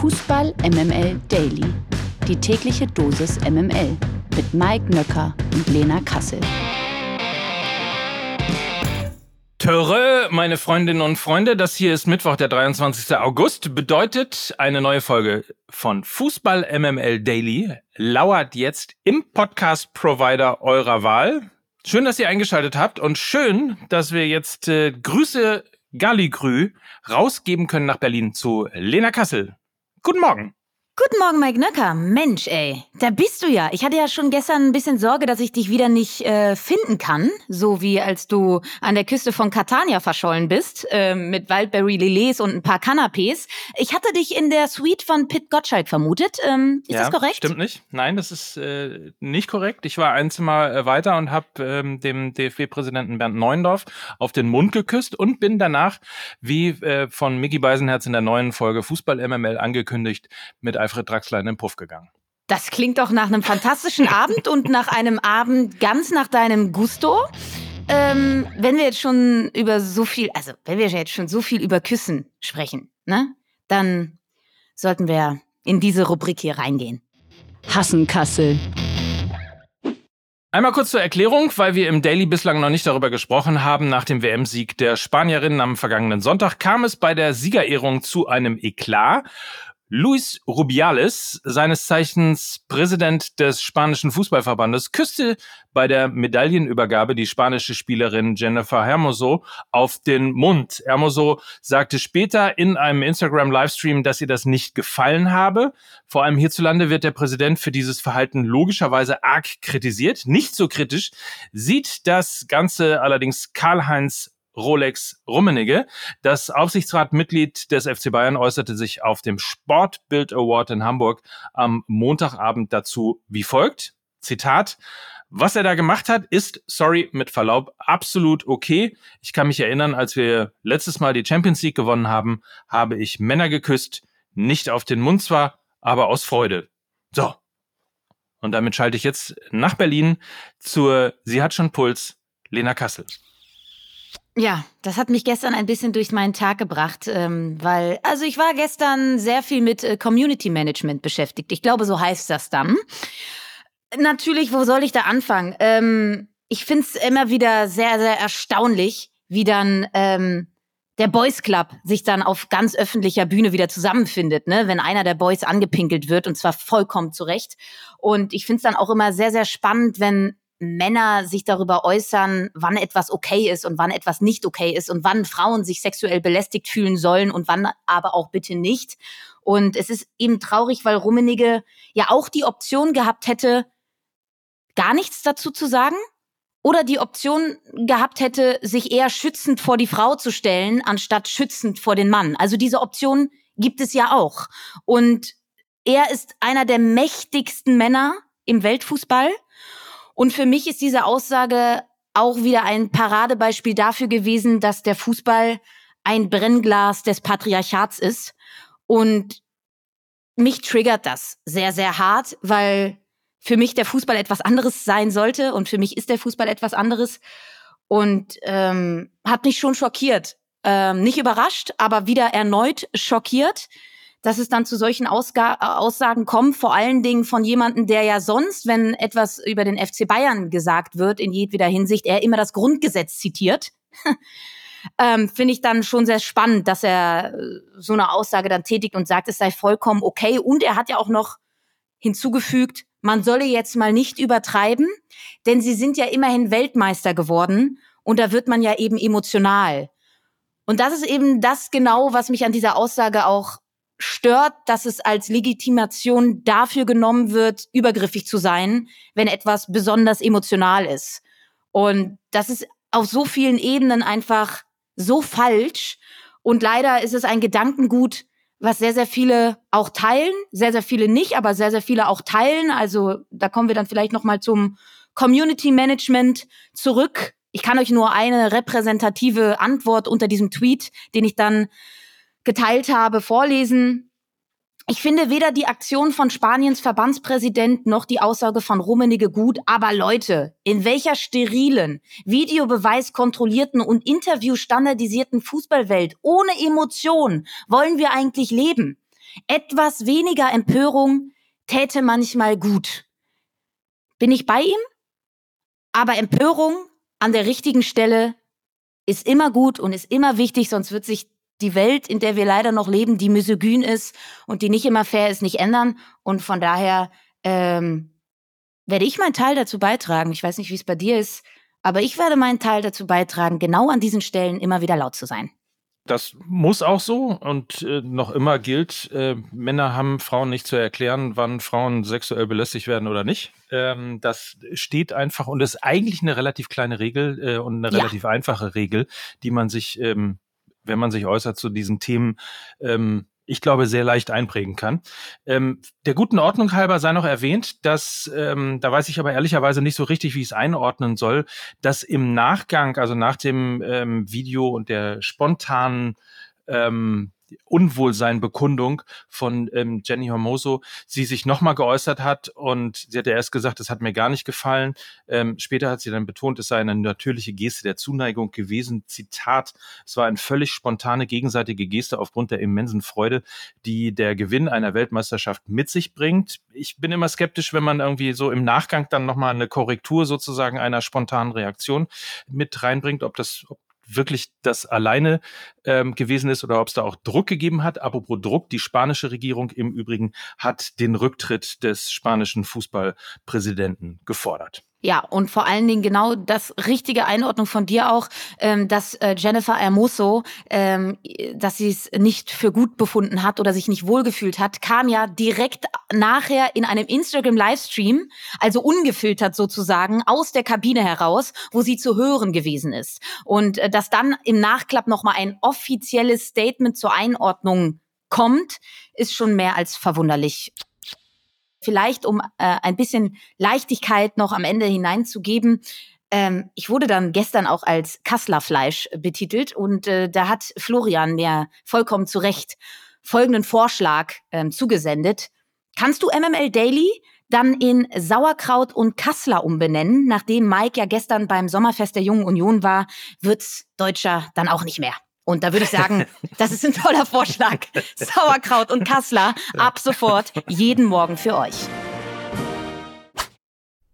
Fußball MML Daily. Die tägliche Dosis MML mit Mike Nöcker und Lena Kassel. Töre, meine Freundinnen und Freunde, das hier ist Mittwoch, der 23. August, bedeutet eine neue Folge von Fußball MML Daily lauert jetzt im Podcast-Provider eurer Wahl. Schön, dass ihr eingeschaltet habt und schön, dass wir jetzt äh, Grüße Galligrü rausgeben können nach Berlin zu Lena Kassel. Guten Morgen. Guten Morgen, Mike Nöcker. Mensch, ey, da bist du ja. Ich hatte ja schon gestern ein bisschen Sorge, dass ich dich wieder nicht äh, finden kann, so wie als du an der Küste von Catania verschollen bist, äh, mit Wildberry Lilets und ein paar Canapés. Ich hatte dich in der Suite von Pitt Gottschalk vermutet. Ähm, ist ja, das korrekt? Stimmt nicht. Nein, das ist äh, nicht korrekt. Ich war ein Zimmer äh, weiter und habe ähm, dem DFB-Präsidenten Bernd Neuendorf auf den Mund geküsst und bin danach, wie äh, von Mickey Beisenherz in der neuen Folge Fußball MML angekündigt, mit Alfred Draxler in den Puff gegangen. Das klingt doch nach einem fantastischen Abend und nach einem Abend ganz nach deinem Gusto. Ähm, wenn wir jetzt schon über so viel, also wenn wir jetzt schon so viel über Küssen sprechen, ne, dann sollten wir in diese Rubrik hier reingehen. Hassen Kassel. Einmal kurz zur Erklärung, weil wir im Daily bislang noch nicht darüber gesprochen haben. Nach dem WM-Sieg der Spanierinnen am vergangenen Sonntag kam es bei der Siegerehrung zu einem Eklat. Luis Rubiales, seines Zeichens Präsident des spanischen Fußballverbandes, küsste bei der Medaillenübergabe die spanische Spielerin Jennifer Hermoso auf den Mund. Hermoso sagte später in einem Instagram-Livestream, dass ihr das nicht gefallen habe. Vor allem hierzulande wird der Präsident für dieses Verhalten logischerweise arg kritisiert. Nicht so kritisch sieht das Ganze allerdings Karl-Heinz Rolex Rummenigge. Das Aufsichtsratmitglied des FC Bayern äußerte sich auf dem Sportbild Award in Hamburg am Montagabend dazu wie folgt. Zitat. Was er da gemacht hat, ist, sorry, mit Verlaub, absolut okay. Ich kann mich erinnern, als wir letztes Mal die Champions League gewonnen haben, habe ich Männer geküsst, nicht auf den Mund zwar, aber aus Freude. So. Und damit schalte ich jetzt nach Berlin zur Sie hat schon Puls, Lena Kassel. Ja, das hat mich gestern ein bisschen durch meinen Tag gebracht, ähm, weil, also ich war gestern sehr viel mit äh, Community Management beschäftigt. Ich glaube, so heißt das dann. Natürlich, wo soll ich da anfangen? Ähm, ich finde es immer wieder sehr, sehr erstaunlich, wie dann ähm, der Boys Club sich dann auf ganz öffentlicher Bühne wieder zusammenfindet, ne? wenn einer der Boys angepinkelt wird und zwar vollkommen zurecht. Und ich finde es dann auch immer sehr, sehr spannend, wenn Männer sich darüber äußern, wann etwas okay ist und wann etwas nicht okay ist und wann Frauen sich sexuell belästigt fühlen sollen und wann aber auch bitte nicht. Und es ist eben traurig, weil Rummenigge ja auch die Option gehabt hätte, gar nichts dazu zu sagen oder die Option gehabt hätte, sich eher schützend vor die Frau zu stellen, anstatt schützend vor den Mann. Also diese Option gibt es ja auch. Und er ist einer der mächtigsten Männer im Weltfußball. Und für mich ist diese Aussage auch wieder ein Paradebeispiel dafür gewesen, dass der Fußball ein Brennglas des Patriarchats ist. Und mich triggert das sehr, sehr hart, weil für mich der Fußball etwas anderes sein sollte und für mich ist der Fußball etwas anderes und ähm, hat mich schon schockiert. Ähm, nicht überrascht, aber wieder erneut schockiert dass es dann zu solchen Ausga äh, Aussagen kommt, vor allen Dingen von jemandem, der ja sonst, wenn etwas über den FC Bayern gesagt wird, in jedweder Hinsicht, er immer das Grundgesetz zitiert. ähm, Finde ich dann schon sehr spannend, dass er äh, so eine Aussage dann tätigt und sagt, es sei vollkommen okay. Und er hat ja auch noch hinzugefügt, man solle jetzt mal nicht übertreiben, denn sie sind ja immerhin Weltmeister geworden und da wird man ja eben emotional. Und das ist eben das genau, was mich an dieser Aussage auch stört, dass es als Legitimation dafür genommen wird, übergriffig zu sein, wenn etwas besonders emotional ist. Und das ist auf so vielen Ebenen einfach so falsch. Und leider ist es ein Gedankengut, was sehr, sehr viele auch teilen, sehr, sehr viele nicht, aber sehr, sehr viele auch teilen. Also da kommen wir dann vielleicht nochmal zum Community Management zurück. Ich kann euch nur eine repräsentative Antwort unter diesem Tweet, den ich dann geteilt habe, vorlesen. Ich finde weder die Aktion von Spaniens Verbandspräsident noch die Aussage von Rummenigge gut, aber Leute, in welcher sterilen, videobeweiskontrollierten und interviewstandardisierten Fußballwelt ohne Emotion wollen wir eigentlich leben? Etwas weniger Empörung täte manchmal gut. Bin ich bei ihm? Aber Empörung an der richtigen Stelle ist immer gut und ist immer wichtig, sonst wird sich die Welt, in der wir leider noch leben, die misogyn ist und die nicht immer fair ist, nicht ändern. Und von daher ähm, werde ich meinen Teil dazu beitragen. Ich weiß nicht, wie es bei dir ist, aber ich werde meinen Teil dazu beitragen, genau an diesen Stellen immer wieder laut zu sein. Das muss auch so und äh, noch immer gilt, äh, Männer haben Frauen nicht zu erklären, wann Frauen sexuell belästigt werden oder nicht. Ähm, das steht einfach und ist eigentlich eine relativ kleine Regel äh, und eine ja. relativ einfache Regel, die man sich ähm, wenn man sich äußert zu diesen Themen, ähm, ich glaube, sehr leicht einprägen kann. Ähm, der guten Ordnung halber sei noch erwähnt, dass, ähm, da weiß ich aber ehrlicherweise nicht so richtig, wie ich es einordnen soll, dass im Nachgang, also nach dem ähm, Video und der spontanen ähm, Unwohlsein-Bekundung von ähm, Jenny Hermoso sie sich nochmal geäußert hat und sie hatte erst gesagt, das hat mir gar nicht gefallen. Ähm, später hat sie dann betont, es sei eine natürliche Geste der Zuneigung gewesen. Zitat, es war eine völlig spontane gegenseitige Geste aufgrund der immensen Freude, die der Gewinn einer Weltmeisterschaft mit sich bringt. Ich bin immer skeptisch, wenn man irgendwie so im Nachgang dann nochmal eine Korrektur sozusagen einer spontanen Reaktion mit reinbringt, ob das, ob wirklich das alleine ähm, gewesen ist oder ob es da auch Druck gegeben hat. Apropos Druck, die spanische Regierung im Übrigen hat den Rücktritt des spanischen Fußballpräsidenten gefordert. Ja, und vor allen Dingen genau das richtige Einordnung von dir auch, ähm, dass äh, Jennifer Hermoso, ähm, dass sie es nicht für gut befunden hat oder sich nicht wohlgefühlt hat, kam ja direkt nachher in einem Instagram-Livestream, also ungefiltert sozusagen, aus der Kabine heraus, wo sie zu hören gewesen ist. Und äh, dass dann im Nachklapp nochmal ein offizielles Statement zur Einordnung kommt, ist schon mehr als verwunderlich. Vielleicht, um äh, ein bisschen Leichtigkeit noch am Ende hineinzugeben. Ähm, ich wurde dann gestern auch als Kasslerfleisch betitelt und äh, da hat Florian mir vollkommen zu Recht folgenden Vorschlag ähm, zugesendet. Kannst du MML Daily dann in Sauerkraut und Kassler umbenennen? Nachdem Mike ja gestern beim Sommerfest der Jungen Union war, wird's Deutscher dann auch nicht mehr. Und da würde ich sagen, das ist ein toller Vorschlag. Sauerkraut und Kassler ab sofort jeden Morgen für euch.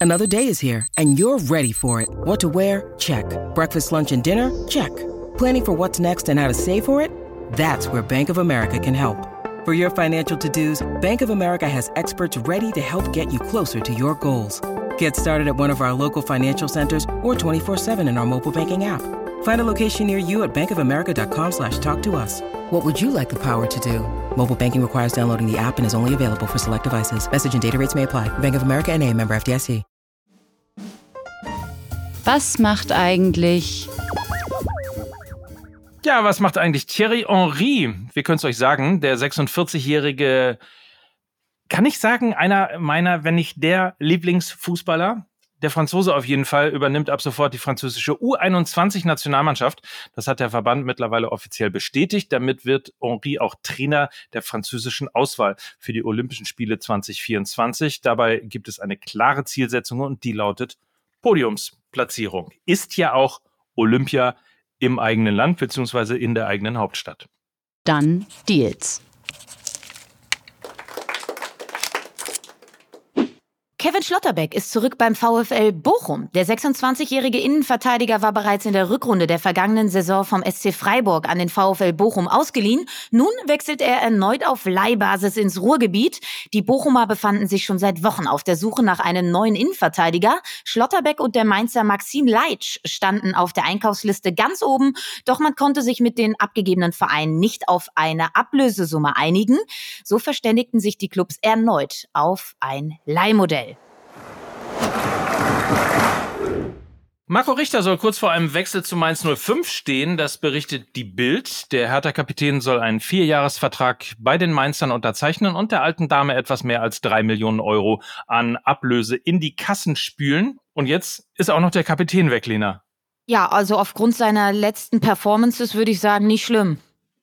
Another day is here and you're ready for it. What to wear? Check. Breakfast, lunch and dinner? Check. Planning for what's next and how to save for it? That's where Bank of America can help. For your financial to-dos, Bank of America has experts ready to help get you closer to your goals. Get started at one of our local financial centers or 24-7 in our mobile banking app. Find a location near you at bankofamerica.com slash talk to us. What would you like the power to do? Mobile banking requires downloading the app and is only available for select devices. Message and data rates may apply. Bank of America and a member FDIC. Was macht eigentlich... Ja, was macht eigentlich Thierry Henry? Wir können es euch sagen, der 46-jährige, kann ich sagen, einer meiner, wenn nicht der Lieblingsfußballer der Franzose auf jeden Fall übernimmt ab sofort die französische U21-Nationalmannschaft. Das hat der Verband mittlerweile offiziell bestätigt. Damit wird Henri auch Trainer der französischen Auswahl für die Olympischen Spiele 2024. Dabei gibt es eine klare Zielsetzung und die lautet Podiumsplatzierung. Ist ja auch Olympia im eigenen Land beziehungsweise in der eigenen Hauptstadt. Dann Deals. Kevin Schlotterbeck ist zurück beim VfL Bochum. Der 26-jährige Innenverteidiger war bereits in der Rückrunde der vergangenen Saison vom SC Freiburg an den VfL Bochum ausgeliehen. Nun wechselt er erneut auf Leihbasis ins Ruhrgebiet. Die Bochumer befanden sich schon seit Wochen auf der Suche nach einem neuen Innenverteidiger. Schlotterbeck und der Mainzer Maxim Leitsch standen auf der Einkaufsliste ganz oben, doch man konnte sich mit den abgegebenen Vereinen nicht auf eine Ablösesumme einigen. So verständigten sich die Clubs erneut auf ein Leihmodell. Marco Richter soll kurz vor einem Wechsel zu Mainz 05 stehen. Das berichtet die Bild. Der Hertha-Kapitän soll einen Vierjahresvertrag bei den Mainzern unterzeichnen und der alten Dame etwas mehr als drei Millionen Euro an Ablöse in die Kassen spülen. Und jetzt ist auch noch der Kapitän weg, Lena. Ja, also aufgrund seiner letzten Performances würde ich sagen, nicht schlimm.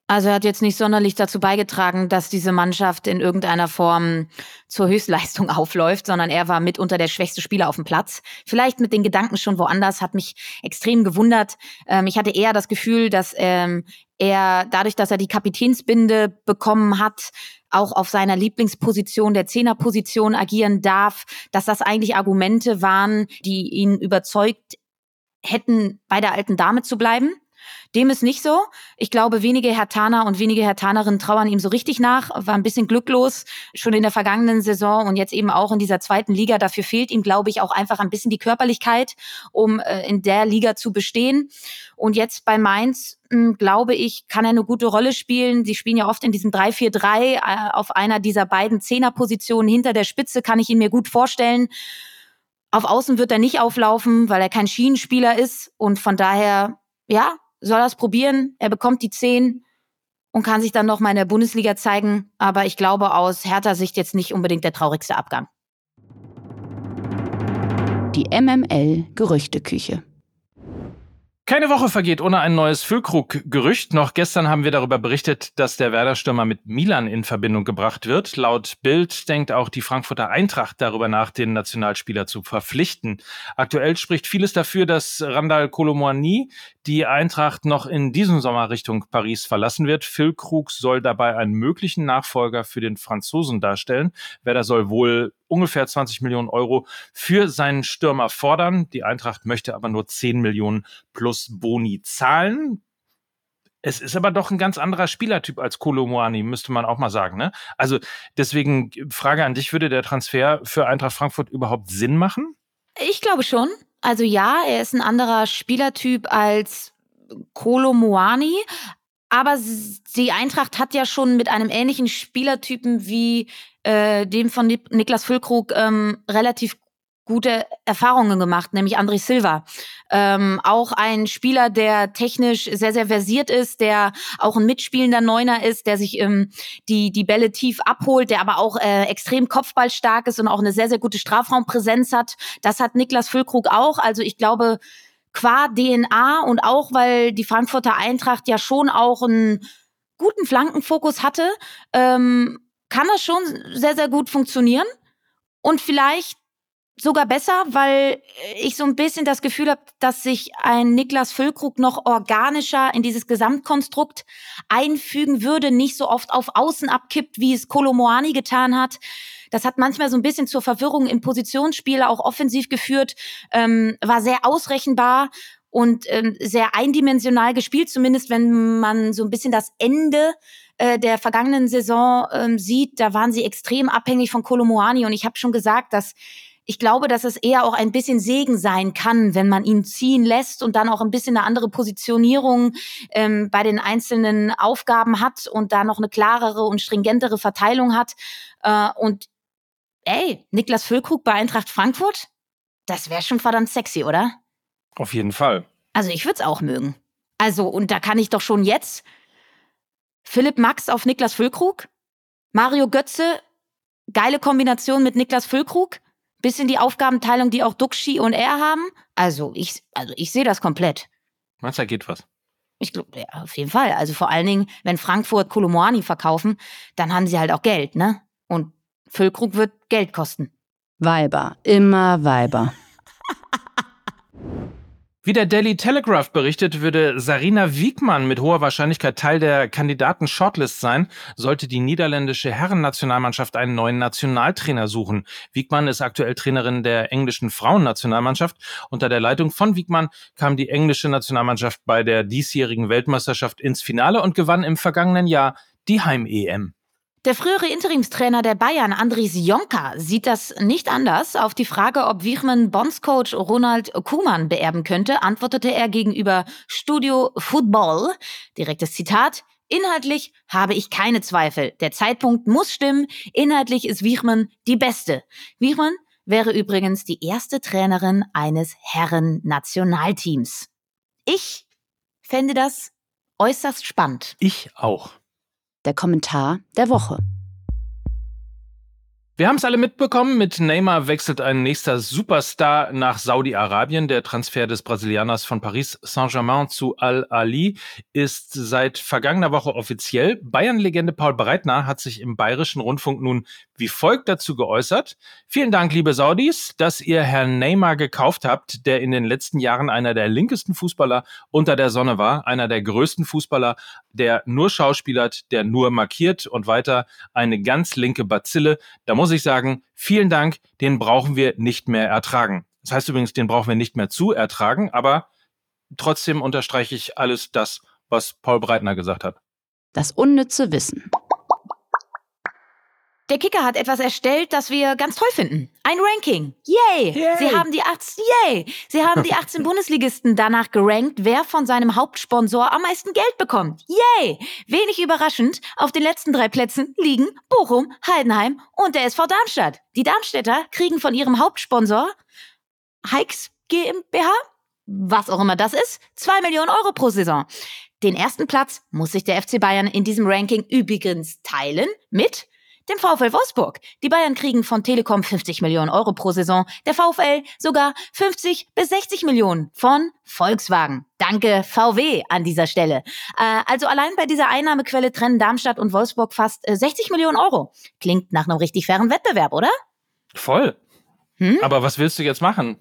Also er hat jetzt nicht sonderlich dazu beigetragen, dass diese Mannschaft in irgendeiner Form zur Höchstleistung aufläuft, sondern er war mitunter der schwächste Spieler auf dem Platz. Vielleicht mit den Gedanken schon woanders, hat mich extrem gewundert. Ähm, ich hatte eher das Gefühl, dass ähm, er dadurch, dass er die Kapitänsbinde bekommen hat, auch auf seiner Lieblingsposition, der Zehnerposition agieren darf, dass das eigentlich Argumente waren, die ihn überzeugt hätten, bei der alten Dame zu bleiben. Dem ist nicht so. Ich glaube, wenige Hertaner und wenige Hertanerinnen trauern ihm so richtig nach. War ein bisschen glücklos schon in der vergangenen Saison und jetzt eben auch in dieser zweiten Liga. Dafür fehlt ihm, glaube ich, auch einfach ein bisschen die Körperlichkeit, um äh, in der Liga zu bestehen. Und jetzt bei Mainz hm, glaube ich, kann er eine gute Rolle spielen. Sie spielen ja oft in diesem 3-4-3 äh, auf einer dieser beiden Zehnerpositionen hinter der Spitze, kann ich ihn mir gut vorstellen. Auf Außen wird er nicht auflaufen, weil er kein Schienenspieler ist. Und von daher, ja, soll es probieren. Er bekommt die 10 und kann sich dann noch mal in der Bundesliga zeigen. Aber ich glaube aus Hertha Sicht jetzt nicht unbedingt der traurigste Abgang. Die MML Gerüchteküche. Keine Woche vergeht ohne ein neues Füllkrug-Gerücht. Noch gestern haben wir darüber berichtet, dass der Werder-Stürmer mit Milan in Verbindung gebracht wird. Laut Bild denkt auch die Frankfurter Eintracht darüber nach, den Nationalspieler zu verpflichten. Aktuell spricht vieles dafür, dass Randall Colomouani die Eintracht noch in diesem Sommer Richtung Paris verlassen wird. Füllkrug soll dabei einen möglichen Nachfolger für den Franzosen darstellen. Werder soll wohl ungefähr 20 Millionen Euro für seinen Stürmer fordern. Die Eintracht möchte aber nur 10 Millionen plus Boni zahlen. Es ist aber doch ein ganz anderer Spielertyp als Kolomoani, müsste man auch mal sagen. Ne? Also deswegen Frage an dich, würde der Transfer für Eintracht Frankfurt überhaupt Sinn machen? Ich glaube schon. Also ja, er ist ein anderer Spielertyp als Kolomoani, aber die Eintracht hat ja schon mit einem ähnlichen Spielertypen wie äh, dem von Niklas Füllkrug ähm, relativ gute Erfahrungen gemacht, nämlich André Silva. Ähm, auch ein Spieler, der technisch sehr, sehr versiert ist, der auch ein mitspielender Neuner ist, der sich ähm, die, die Bälle tief abholt, der aber auch äh, extrem kopfballstark ist und auch eine sehr, sehr gute Strafraumpräsenz hat. Das hat Niklas Füllkrug auch. Also ich glaube, qua DNA und auch, weil die Frankfurter Eintracht ja schon auch einen guten Flankenfokus hatte, ähm, kann das schon sehr, sehr gut funktionieren. Und vielleicht sogar besser, weil ich so ein bisschen das Gefühl habe, dass sich ein Niklas Füllkrug noch organischer in dieses Gesamtkonstrukt einfügen würde, nicht so oft auf Außen abkippt, wie es Kolomoani getan hat. Das hat manchmal so ein bisschen zur Verwirrung im Positionsspiel auch offensiv geführt, ähm, war sehr ausrechenbar und ähm, sehr eindimensional gespielt, zumindest wenn man so ein bisschen das Ende äh, der vergangenen Saison ähm, sieht. Da waren sie extrem abhängig von Kolomoani und ich habe schon gesagt, dass ich glaube, dass es eher auch ein bisschen Segen sein kann, wenn man ihn ziehen lässt und dann auch ein bisschen eine andere Positionierung ähm, bei den einzelnen Aufgaben hat und da noch eine klarere und stringentere Verteilung hat. Äh, und ey, Niklas Füllkrug bei Eintracht Frankfurt, das wäre schon verdammt sexy, oder? Auf jeden Fall. Also ich würde es auch mögen. Also, und da kann ich doch schon jetzt Philipp Max auf Niklas Füllkrug, Mario Götze, geile Kombination mit Niklas Füllkrug, bisschen die Aufgabenteilung, die auch Duxi und er haben. Also ich, also ich sehe das komplett. Meinst du, da geht was? Ich glaube, ja, auf jeden Fall. Also vor allen Dingen, wenn Frankfurt Kolomoani verkaufen, dann haben sie halt auch Geld, ne? Und Füllkrug wird Geld kosten. Weiber, immer Weiber. Wie der Daily Telegraph berichtet, würde Sarina Wiegmann mit hoher Wahrscheinlichkeit Teil der Kandidaten-Shortlist sein, sollte die niederländische Herrennationalmannschaft einen neuen Nationaltrainer suchen. Wiegmann ist aktuell Trainerin der englischen Frauennationalmannschaft. Unter der Leitung von Wiegmann kam die englische Nationalmannschaft bei der diesjährigen Weltmeisterschaft ins Finale und gewann im vergangenen Jahr die Heim-EM. Der frühere Interimstrainer der Bayern, Andries Jonka, sieht das nicht anders. Auf die Frage, ob Wichmann Bondscoach Ronald Kuhmann beerben könnte, antwortete er gegenüber Studio Football, direktes Zitat, Inhaltlich habe ich keine Zweifel. Der Zeitpunkt muss stimmen. Inhaltlich ist Wichmann die Beste. Wichmann wäre übrigens die erste Trainerin eines Herren-Nationalteams. Ich fände das äußerst spannend. Ich auch der Kommentar der Woche. Wir haben es alle mitbekommen, mit Neymar wechselt ein nächster Superstar nach Saudi-Arabien. Der Transfer des Brasilianers von Paris Saint-Germain zu Al-Ali ist seit vergangener Woche offiziell. Bayern-Legende Paul Breitner hat sich im bayerischen Rundfunk nun wie folgt dazu geäußert. Vielen Dank, liebe Saudis, dass ihr Herrn Neymar gekauft habt, der in den letzten Jahren einer der linkesten Fußballer unter der Sonne war, einer der größten Fußballer, der nur schauspielert, der nur markiert und weiter eine ganz linke Bazille. Da muss ich sagen, vielen Dank, den brauchen wir nicht mehr ertragen. Das heißt übrigens, den brauchen wir nicht mehr zu ertragen, aber trotzdem unterstreiche ich alles das, was Paul Breitner gesagt hat. Das unnütze Wissen. Der Kicker hat etwas erstellt, das wir ganz toll finden. Ein Ranking. Yay! Yay. Sie haben die 18, yay! Sie haben die 18 Bundesligisten danach gerankt, wer von seinem Hauptsponsor am meisten Geld bekommt. Yay! Wenig überraschend, auf den letzten drei Plätzen liegen Bochum, Heidenheim und der SV Darmstadt. Die Darmstädter kriegen von ihrem Hauptsponsor Hikes GmbH, was auch immer das ist, zwei Millionen Euro pro Saison. Den ersten Platz muss sich der FC Bayern in diesem Ranking übrigens teilen mit dem VfL Wolfsburg. Die Bayern kriegen von Telekom 50 Millionen Euro pro Saison, der VfL sogar 50 bis 60 Millionen von Volkswagen. Danke VW an dieser Stelle. Äh, also allein bei dieser Einnahmequelle trennen Darmstadt und Wolfsburg fast äh, 60 Millionen Euro. Klingt nach einem richtig fairen Wettbewerb, oder? Voll. Hm? Aber was willst du jetzt machen?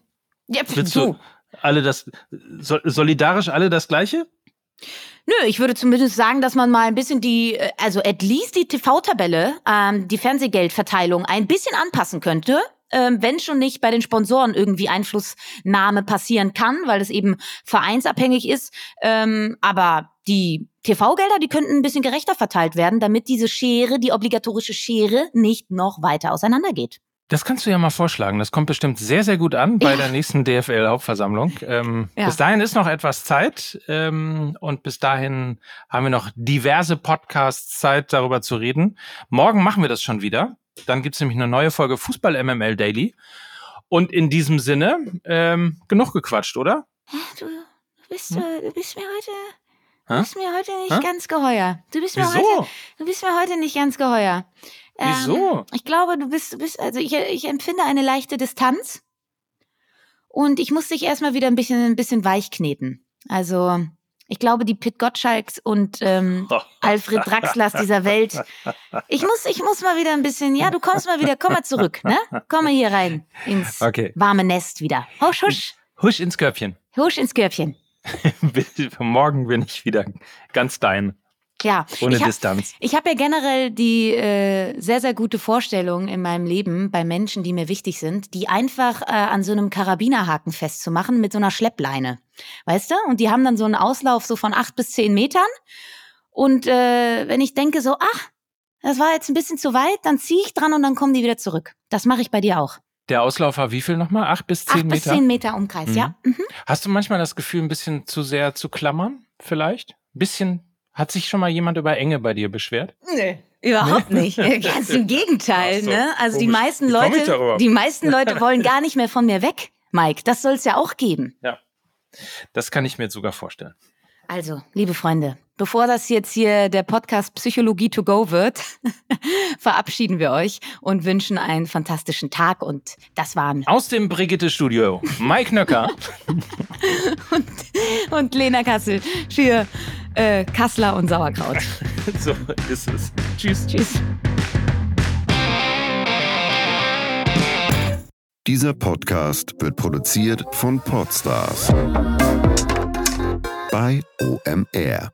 Ja, Willst du alle das, so, solidarisch alle das Gleiche? Nö, ich würde zumindest sagen, dass man mal ein bisschen die, äh, also at least die TV-Tabelle, ähm, die Fernsehgeldverteilung ein bisschen anpassen könnte. Ähm, wenn schon nicht bei den Sponsoren irgendwie Einflussnahme passieren kann, weil es eben vereinsabhängig ist. Ähm, aber die TV-Gelder, die könnten ein bisschen gerechter verteilt werden, damit diese Schere, die obligatorische Schere, nicht noch weiter auseinandergeht. Das kannst du ja mal vorschlagen. Das kommt bestimmt sehr, sehr gut an bei Ja. der nächsten DFL-Hauptversammlung. Ähm, Ja. Bis dahin ist noch etwas Zeit ähm, und bis dahin haben wir noch diverse Podcasts Zeit, darüber zu reden. Morgen machen wir das schon wieder. Dann gibt's nämlich eine neue Folge Fußball MML Daily. Und in diesem Sinne, ähm, genug gequatscht, oder? Du bist, Hm? äh, du bist mir heute? Du bist mir heute nicht Hä? ganz geheuer. Du bist mir heute, Wieso? du bist mir heute nicht ganz geheuer. Ähm, Wieso? Ich glaube, du bist, du bist, also ich, ich empfinde eine leichte Distanz. Und ich muss dich erstmal wieder ein bisschen, ein bisschen weich kneten. Also, ich glaube, die Pit Gottschalks und ähm, Alfred Draxlers dieser Welt. Ich muss, ich muss mal wieder ein bisschen, ja, du kommst mal wieder, komm mal zurück, ne? Komm mal hier rein ins Okay. warme Nest wieder. Husch, husch, Husch ins Körbchen. husch ins Körbchen. Morgen bin ich wieder ganz dein, Ja, ohne ich hab, Distanz. Ich habe ja generell die äh, sehr, sehr gute Vorstellung in meinem Leben bei Menschen, die mir wichtig sind, die einfach äh, an so einem Karabinerhaken festzumachen mit so einer Schleppleine. Weißt du? Und die haben dann so einen Auslauf so von acht bis zehn Metern. Und äh, wenn ich denke so, ach, das war jetzt ein bisschen zu weit, dann ziehe ich dran und dann kommen die wieder zurück. Das mache ich bei dir auch. Der Auslauf war wie viel nochmal? Acht bis zehn acht bis Meter? zehn Meter Umkreis, Mhm. ja. Mhm. Hast du manchmal das Gefühl, ein bisschen zu sehr zu klammern? Vielleicht? Ein bisschen. Hat sich schon mal jemand über Enge bei dir beschwert? Nee. Überhaupt nicht. Ganz im Gegenteil, so, ne? Also die meisten Leute, die meisten Leute wollen gar nicht mehr von mir weg, Mike. Das soll es ja auch geben. Das kann ich mir jetzt sogar vorstellen. Also, liebe Freunde, bevor das jetzt hier der Podcast Psychologie to go wird, verabschieden wir euch und wünschen einen fantastischen Tag. Und das waren Aus dem Brigitte-Studio, Mike Nöcker. und Lena Kassel für äh, Kassler und Sauerkraut. so ist es. Tschüss. Tschüss. Dieser Podcast wird produziert von Podstars bei OMR.